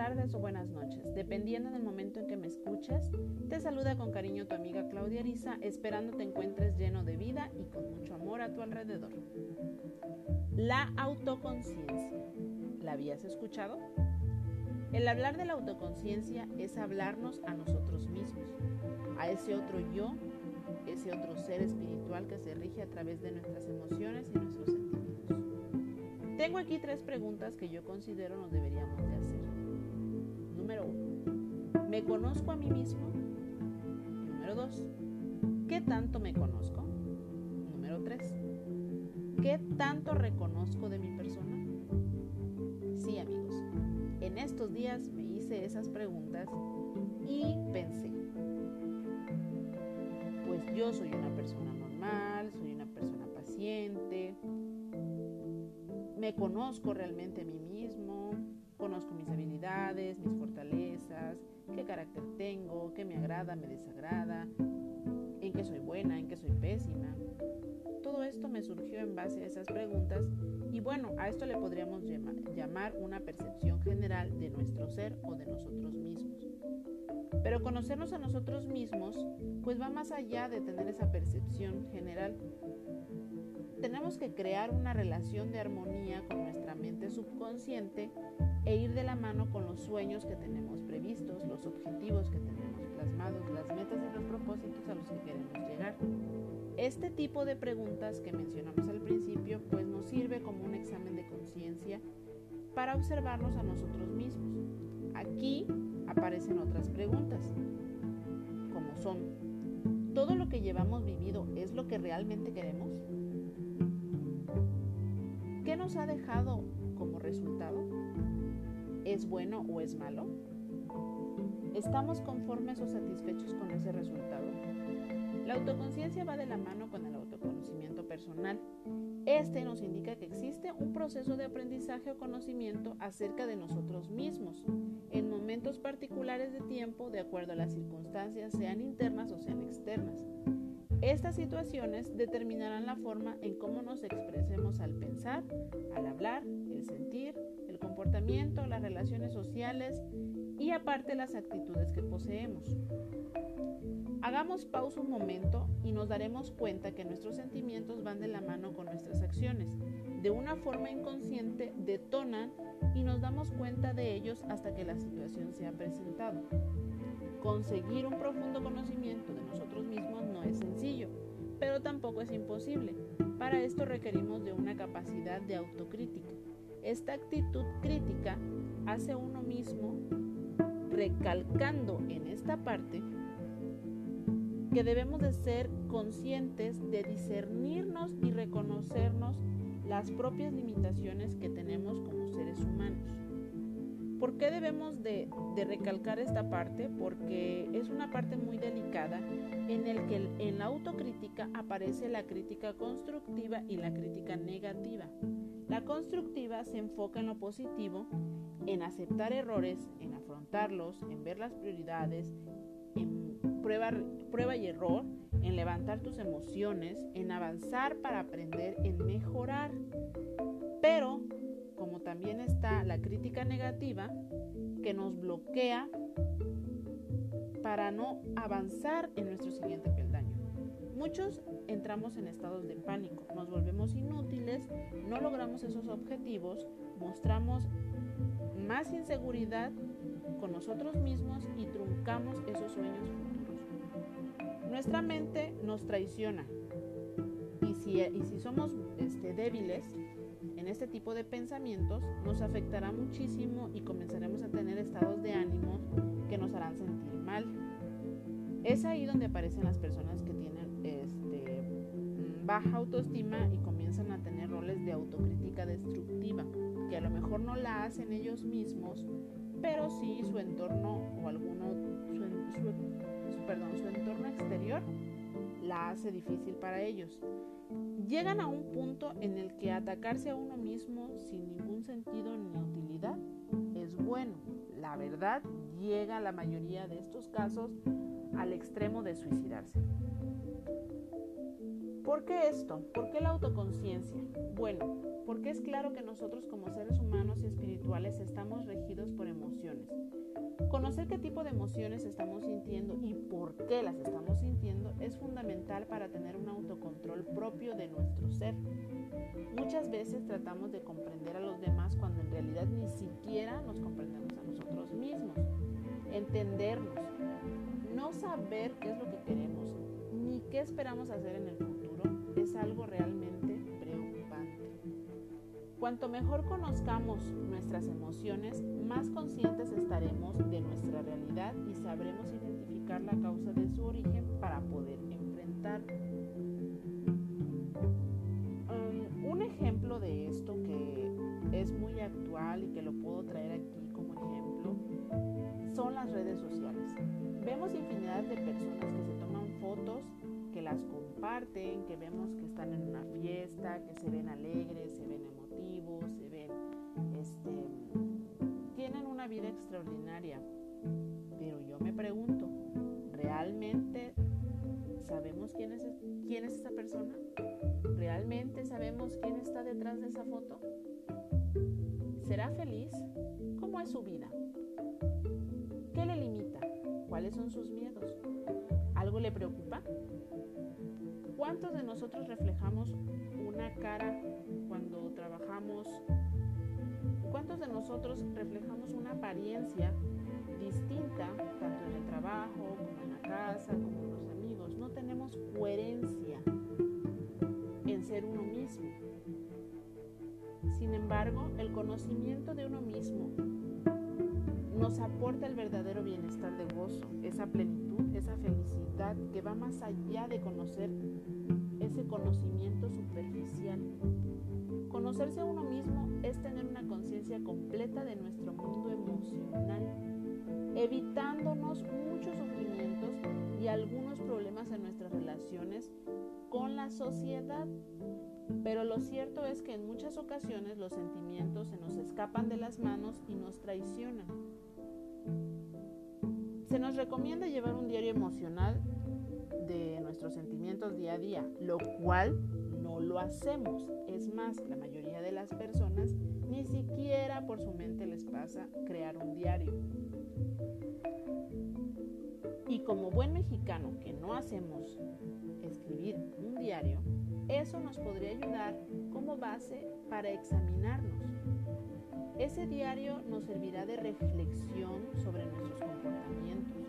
tardes o buenas noches, dependiendo del momento en que me escuchas. Te saluda con cariño tu amiga Claudia Ariza, esperando te encuentres lleno de vida y con mucho amor a tu alrededor. La autoconciencia. ¿La habías escuchado? El hablar de la autoconciencia es hablarnos a nosotros mismos, a ese otro yo, ese otro ser espiritual que se rige a través de nuestras emociones y nuestros sentimientos. Tengo aquí tres preguntas que yo considero nos deberíamos de hacer. Número uno, ¿me conozco a mí mismo? Número dos, ¿qué tanto me conozco? Número tres, ¿qué tanto reconozco de mi persona? Sí, amigos, en estos días me hice esas preguntas y pensé, pues yo soy una persona normal, me conozco realmente a mí mismo, conozco mis habilidades, mis fortalezas, qué carácter tengo, qué me agrada, me desagrada, en qué soy buena, en qué soy pésima. Todo esto me surgió en base a esas preguntas y bueno, a esto le podríamos llamar una percepción general de nuestro ser o de nosotros mismos. Pero conocernos a nosotros mismos pues va más allá de tener esa percepción general tenemos que crear una relación de armonía con nuestra mente subconsciente e ir de la mano con los sueños que tenemos previstos, los objetivos que tenemos plasmados, las metas y los propósitos a los que queremos llegar. Este tipo de preguntas que mencionamos al principio pues nos sirve como un examen de conciencia para observarnos a nosotros mismos. Aquí aparecen otras preguntas, como son, ¿todo lo que llevamos vivido es lo que realmente queremos? ¿Qué nos ha dejado como resultado? ¿Es bueno o es malo? ¿Estamos conformes o satisfechos con ese resultado? La autoconciencia va de la mano con el autoconocimiento personal. Este nos indica que existe un proceso de aprendizaje o conocimiento acerca de nosotros mismos, en momentos particulares de tiempo de acuerdo a las circunstancias, sean internas o sean externas. Estas situaciones determinarán la forma en cómo nos expresemos al pensar, al hablar, el sentir, el comportamiento, las relaciones sociales y aparte las actitudes que poseemos. Hagamos pausa un momento y nos daremos cuenta que nuestros sentimientos van de la mano con nuestras acciones. De una forma inconsciente detonan y nos damos cuenta de ellos hasta que la situación se ha presentado. Conseguir un profundo conocimiento de nosotros mismos no es sencillo, pero tampoco es imposible. Para esto requerimos de una capacidad de autocrítica. Esta actitud crítica hace uno mismo recalcando en esta parte que debemos de ser conscientes de discernirnos y reconocernos las propias limitaciones que tenemos como. ¿Por qué debemos de, recalcar esta parte? Porque es una parte muy delicada en el que en la autocrítica aparece la crítica constructiva y la crítica negativa. La constructiva se enfoca en lo positivo, en aceptar errores, en afrontarlos, en ver las prioridades, en prueba, prueba y error, en levantar tus emociones, en avanzar para aprender, en mejorar. Pero también está la crítica negativa que nos bloquea para no avanzar en nuestro siguiente peldaño. Muchos entramos en estados de pánico, nos volvemos inútiles, no logramos esos objetivos, mostramos más inseguridad con nosotros mismos y truncamos esos sueños futuros. Nuestra mente nos traiciona y si, y si somos este, débiles, este tipo de pensamientos nos afectará muchísimo y comenzaremos a tener estados de ánimo que nos harán sentir mal. Es ahí donde aparecen las personas que tienen este, mm, baja autoestima y comienzan a tener roles de autocrítica destructiva, que a lo mejor no la hacen ellos mismos, pero sí su entorno o alguno, su, perdón, su entorno exterior la hace difícil para ellos llegan a un punto en el que atacarse a uno mismo sin ningún sentido ni utilidad es bueno. La verdad llega a la mayoría de estos casos al extremo de suicidarse. ¿Por qué esto? ¿Por qué la autoconciencia? Bueno, porque es claro que nosotros como seres humanos y espirituales estamos regidos por emociones. Conocer qué tipo de emociones estamos sintiendo y por qué las estamos sintiendo es fundamental para tener un autocontrol propio de nuestro ser. Muchas veces tratamos de comprender a los demás cuando en realidad ni siquiera nos comprendemos a nosotros mismos. Entendernos, no saber qué es lo que queremos ni qué esperamos hacer en el futuro es algo realmente preocupante. Cuanto mejor conozcamos nuestras emociones, más conscientes estaremos de nuestra realidad y sabremos identificar la causa de su origen para poder enfrentar. Um, un ejemplo de esto que es muy actual y que lo puedo traer aquí como ejemplo son las redes sociales. Vemos infinidad de personas que se toman fotos, que las comparten, que vemos que están en una fiesta, que se ven alegres, se ven emotivos, se ven, este, tienen una vida extraordinaria. Pero yo me pregunto, ¿realmente sabemos quién es, quién es esa persona? ¿Realmente sabemos quién está detrás de esa foto? ¿Será feliz? ¿Cómo es su vida? ¿Qué le limita? ¿Cuáles son sus miedos? ¿Algo le preocupa? ¿Cuántos de nosotros reflejamos una cara cuando trabajamos? ¿Cuántos de nosotros reflejamos una apariencia distinta tanto en el trabajo como en la casa, como con los amigos? No tenemos coherencia en ser uno mismo. Sin embargo, el conocimiento de uno mismo nos aporta el verdadero bienestar de gozo, esa plenitud, esa felicidad que va más allá de conocer ese conocimiento superficial. Conocerse a uno mismo es tener una conciencia completa de nuestro mundo emocional, evitándonos muchos sufrimientos y algunos problemas en nuestras relaciones con la sociedad. Pero lo cierto es que en muchas ocasiones los sentimientos se nos escapan de las manos y nos traicionan. Se nos recomienda llevar un diario emocional de nuestros sentimientos día a día, lo cual no lo hacemos. Es más, la mayoría de las personas ni siquiera por su mente les pasa crear un diario. Y como buen mexicano que no hacemos escribir un diario, eso nos podría ayudar como base para examinarnos ese diario nos servirá de reflexión sobre nuestros comportamientos.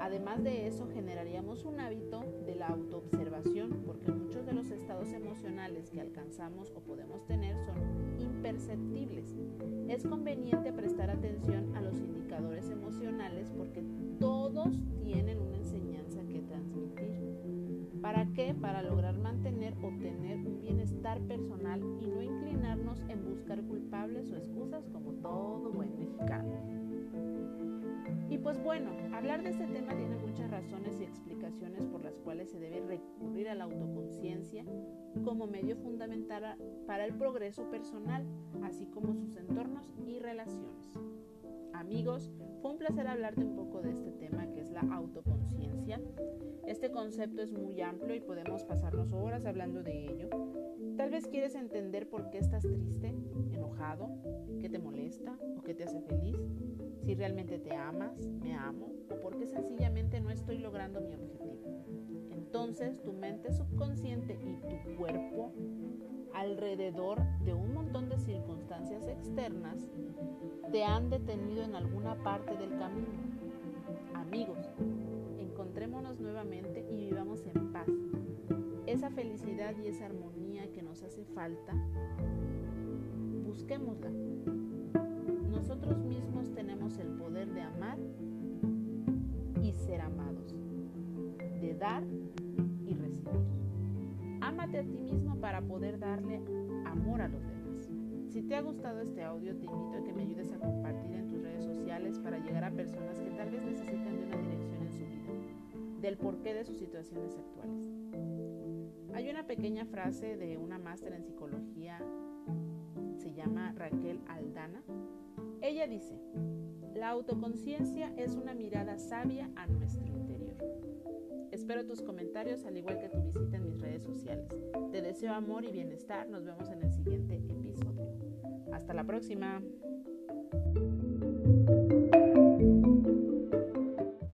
Además de eso, generaríamos un hábito de la autoobservación, porque muchos de los estados emocionales que alcanzamos o podemos tener son imperceptibles. Es conveniente prestar atención a los indicadores emocionales porque todos tienen una enseñanza. ¿Para qué? Para lograr mantener o tener un bienestar personal y no inclinarnos en buscar culpables o excusas como todo buen mexicano. Y pues bueno, hablar de este tema tiene muchas razones y explicaciones por las cuales se debe recurrir a la autoconciencia como medio fundamental para el progreso personal, así como sus entornos y relaciones. Amigos, fue un placer hablarte un poco de este tema la autoconciencia. Este concepto es muy amplio y podemos pasarnos horas hablando de ello. Tal vez quieres entender por qué estás triste, enojado, qué te molesta o qué te hace feliz, si realmente te amas, me amo o por qué sencillamente no estoy logrando mi objetivo. Entonces tu mente subconsciente y tu cuerpo alrededor de un montón de circunstancias externas te han detenido en alguna parte del camino. Amigos, encontrémonos nuevamente y vivamos en paz. Esa felicidad y esa armonía que nos hace falta, busquémosla. Nosotros mismos tenemos el poder de amar y ser amados, de dar y recibir. Ámate a ti mismo para poder darle amor a los demás. Si te ha gustado este audio, te invito a que me ayudes a compartir en tus redes sociales para llegar a personas que tal vez necesitan de una dirección en su vida, del porqué de sus situaciones actuales. Hay una pequeña frase de una máster en psicología, se llama Raquel Aldana. Ella dice, la autoconciencia es una mirada sabia a nuestro interior. Espero tus comentarios al igual que tu visita en mis redes sociales. Te deseo amor y bienestar. Nos vemos en el siguiente episodio. Hasta la próxima.